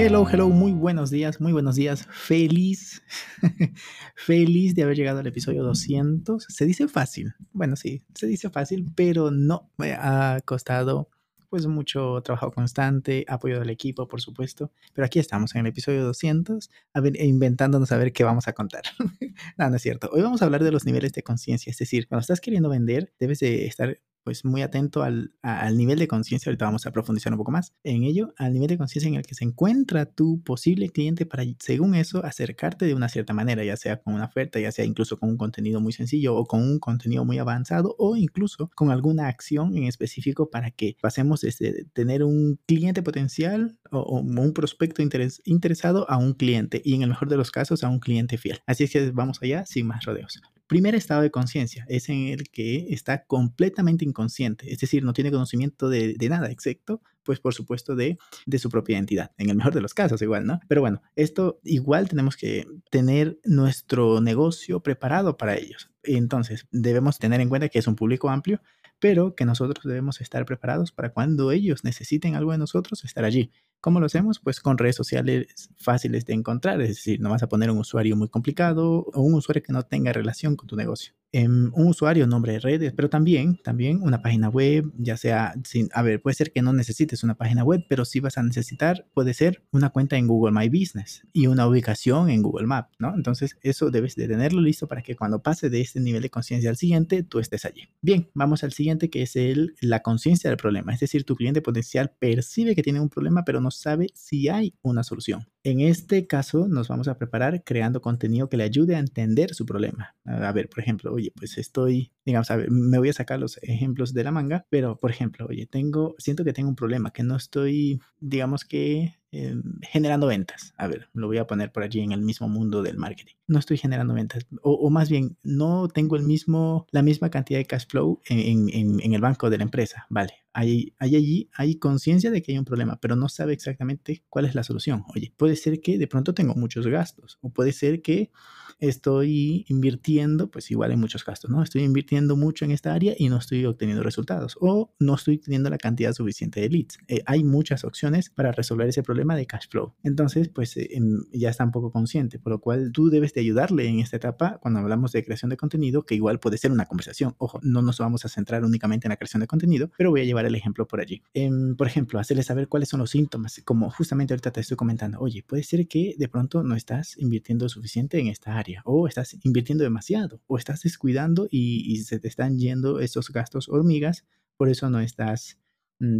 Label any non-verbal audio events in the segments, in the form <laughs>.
Hello, hello, muy buenos días, muy buenos días. Feliz, <laughs> feliz de haber llegado al episodio 200. Se dice fácil. Bueno, sí, se dice fácil, pero no me ha costado pues mucho trabajo constante, apoyo del equipo, por supuesto. Pero aquí estamos en el episodio 200, a ver, inventándonos a ver qué vamos a contar. <laughs> no, no es cierto. Hoy vamos a hablar de los niveles de conciencia. Es decir, cuando estás queriendo vender, debes de estar pues muy atento al, al nivel de conciencia, ahorita vamos a profundizar un poco más en ello, al nivel de conciencia en el que se encuentra tu posible cliente para, según eso, acercarte de una cierta manera, ya sea con una oferta, ya sea incluso con un contenido muy sencillo o con un contenido muy avanzado o incluso con alguna acción en específico para que pasemos desde tener un cliente potencial o, un prospecto interesado a un cliente y en el mejor de los casos a un cliente fiel. Así es que vamos allá sin más rodeos. Primer estado de conciencia es en el que está completamente inconsciente, es decir, no tiene conocimiento de, nada, excepto, pues por supuesto, de, de, su propia identidad, en el mejor de los casos igual, ¿no? Pero bueno, esto igual tenemos que tener nuestro negocio preparado para ellos. Entonces, debemos tener en cuenta que es un público amplio, pero que nosotros debemos estar preparados para cuando ellos necesiten algo de nosotros, estar allí. ¿Cómo lo hacemos? Pues con redes sociales fáciles de encontrar, es decir, no vas a poner un usuario muy complicado o un usuario que no tenga relación con tu negocio. En un usuario, nombre de redes, pero también, también una página web, ya sea, sin, a ver, puede ser que no necesites una página web, pero sí vas a necesitar, puede ser una cuenta en Google My Business y una ubicación en Google Maps, ¿no? Entonces, eso debes de tenerlo listo para que cuando pase de este nivel de conciencia al siguiente, tú estés allí. Bien, vamos al siguiente que es el, la conciencia del problema, es decir, tu cliente potencial percibe que tiene un problema, pero no sabe si hay una solución. En este caso nos vamos a preparar creando contenido que le ayude a entender su problema. A ver, por ejemplo, oye, pues estoy, digamos, a ver, me voy a sacar los ejemplos de la manga, pero por ejemplo, oye, tengo, siento que tengo un problema, que no estoy, digamos que Em, generando ventas. A ver, lo voy a poner por allí en el mismo mundo del marketing. No estoy generando ventas, o, más bien, no tengo el mismo, la misma cantidad de cash flow en, en, el banco de la empresa. Vale, hay, hay allí, hay conciencia de que hay un problema, pero no sabe exactamente cuál es la solución. Oye, puede ser que de pronto tengo muchos gastos, o puede ser que estoy invirtiendo, pues igual en muchos gastos, ¿no? Estoy invirtiendo mucho en esta área y no estoy obteniendo resultados, o no estoy teniendo la cantidad suficiente de leads. Eh, hay muchas opciones para resolver ese problema problema de cash flow. Entonces, pues eh, ya está un poco consciente, por lo cual tú debes de ayudarle en esta etapa cuando hablamos de creación de contenido, que igual puede ser una conversación. Ojo, no nos vamos a centrar únicamente en la creación de contenido, pero voy a llevar el ejemplo por allí. Em, por ejemplo, hacerle saber cuáles son los síntomas, como justamente ahorita te estoy comentando, oye, puede ser que de pronto no estás invirtiendo suficiente en esta área, o estás invirtiendo demasiado, o estás descuidando y, y se te están yendo esos gastos hormigas, por eso no estás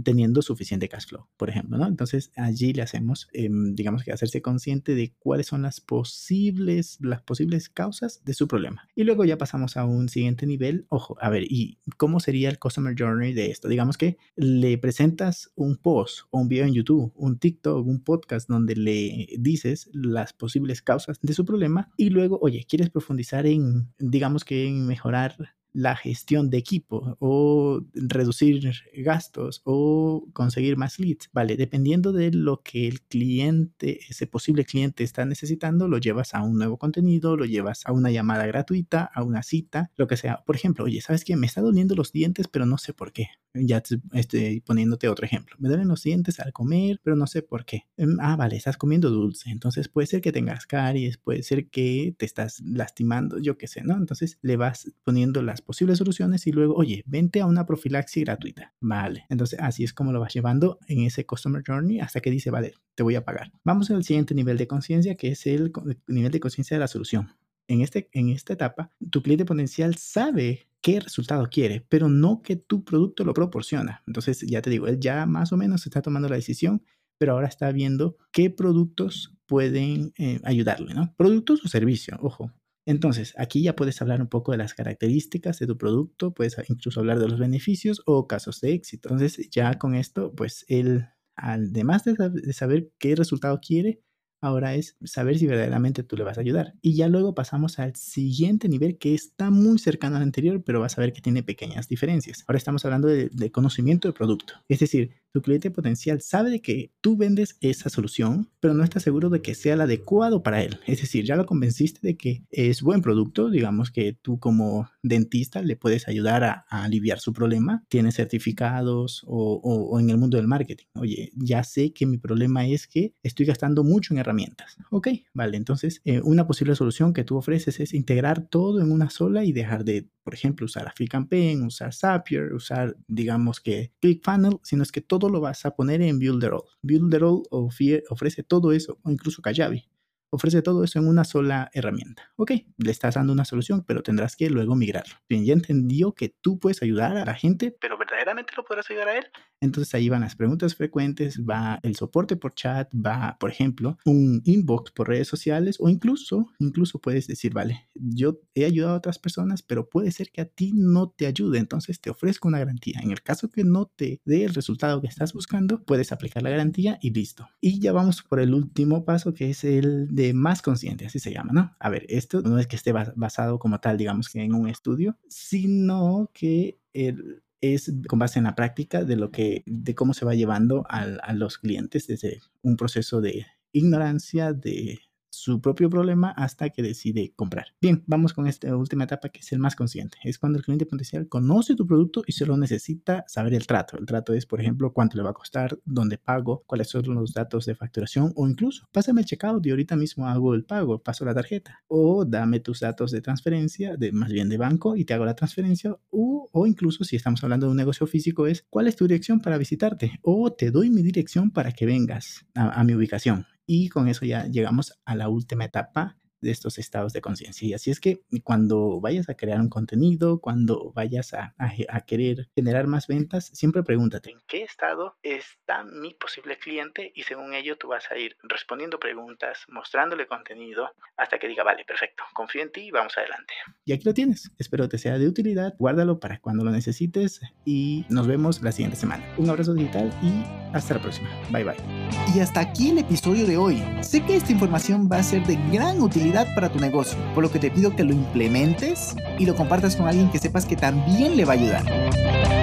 teniendo suficiente cash flow, por ejemplo, ¿no? Entonces allí le hacemos, em, digamos que hacerse consciente de cuáles son las posibles, las posibles causas de su problema. Y luego ya pasamos a un siguiente nivel. Ojo, a ver, ¿y cómo sería el Customer Journey de esto? Digamos que le presentas un post o un video en YouTube, un TikTok, un podcast donde le dices las posibles causas de su problema y luego, oye, ¿quieres profundizar en, digamos que en mejorar la gestión de equipo o reducir gastos o conseguir más leads. Vale, dependiendo de lo que el cliente, ese posible cliente está necesitando, lo llevas a un nuevo contenido, lo llevas a una llamada gratuita, a una cita, lo que sea. Por ejemplo, oye, ¿sabes qué? Me está doliendo los dientes, pero no sé por qué. Ya estoy poniéndote otro ejemplo. Me duelen los dientes al comer, pero no sé por qué. Em, ah, vale, estás comiendo dulce. Entonces puede ser que tengas caries, puede ser que te estás lastimando, yo qué sé, ¿no? Entonces le vas poniendo las posibles soluciones y luego, oye, vente a una profilaxis gratuita. Vale. Entonces, así es como lo vas llevando en ese Customer Journey hasta que dice, vale, te voy a pagar. Vamos al siguiente nivel de conciencia, que es el nivel de conciencia de la solución. En, este, en esta etapa, tu cliente potencial sabe qué resultado quiere, pero no que tu producto lo proporciona. Entonces, ya te digo, él ya más o menos está tomando la decisión, pero ahora está viendo qué productos pueden eh, ayudarle, ¿no? Productos o servicio, ojo. Entonces, aquí ya puedes hablar un poco de las características de tu producto, puedes incluso hablar de los beneficios o casos de éxito. Entonces, ya con esto, pues él, además de, saber qué resultado quiere, Ahora es saber si verdaderamente tú le vas a ayudar. Y ya luego pasamos al siguiente nivel que está muy cercano al anterior, pero vas a ver que tiene pequeñas diferencias. Ahora estamos hablando de, conocimiento de producto. Es decir, tu cliente potencial sabe que tú vendes esa solución, pero no está seguro de que sea el adecuado para él. Es decir, ya lo convenciste de que es buen producto, digamos que tú como dentista le puedes ayudar a, aliviar su problema, tienes certificados o, en el mundo del marketing. Oye, ya sé que mi problema es que estoy gastando mucho en herramientas. Ok, vale, entonces eh, una posible solución que tú ofreces es integrar todo en una sola y dejar de, por ejemplo, usar AfriCampaign, usar Zapier, usar, digamos que ClickFunnels, sino es que todo lo vas a poner en Builderall. Builderall ofrece todo eso, o incluso Kajabi ofrece todo eso en una sola herramienta. Ok, le estás dando una solución, pero tendrás que luego migrarlo. Bien, ya entendió que tú puedes ayudar a la gente, pero verdaderamente lo podrás ayudar a él. Entonces ahí van las preguntas frecuentes, va el soporte por chat, va, por ejemplo, un inbox por redes sociales o incluso, incluso puedes decir, vale, yo he ayudado a otras personas, pero puede ser que a ti no te ayude, entonces te ofrezco una garantía. En el caso que no te dé el resultado que estás buscando, puedes aplicar la garantía y listo. Y ya vamos por el último paso, que es el de más consciente, así se llama, ¿no? A ver, esto no es que esté basado como tal, digamos que en un estudio, sino que el, es con base en la práctica de lo que, de cómo se va llevando a los clientes desde un proceso de ignorancia, de su propio problema hasta que decide comprar. Bien, vamos con esta última etapa que es el más consciente. Es cuando el cliente potencial conoce tu producto y solo necesita saber el trato. El trato es, por ejemplo, cuánto le va a costar, dónde pago, cuáles son los datos de facturación o incluso pásame el checkout y ahorita mismo hago el pago, paso la tarjeta o dame tus datos de transferencia, de más bien de banco y te hago la transferencia o, o incluso si estamos hablando de un negocio físico es cuál es tu dirección para visitarte o te doy mi dirección para que vengas a, a mi ubicación y con eso ya llegamos a la última etapa de estos estados de conciencia. Y así es que cuando vayas a crear un contenido, cuando vayas a, a, querer generar más ventas, siempre pregúntate en qué estado está mi posible cliente y según ello tú vas a ir respondiendo preguntas, mostrándole contenido hasta que diga, vale, perfecto, confío en ti y vamos adelante. Y aquí lo tienes. Espero te sea de utilidad. Guárdalo para cuando lo necesites y nos vemos la siguiente semana. Un abrazo digital y hasta la próxima. Bye bye. Y hasta aquí el episodio de hoy. Sé que esta información va a ser de gran utilidad para tu negocio, por lo que te pido que lo implementes y lo compartas con alguien que sepas que también le va a ayudar.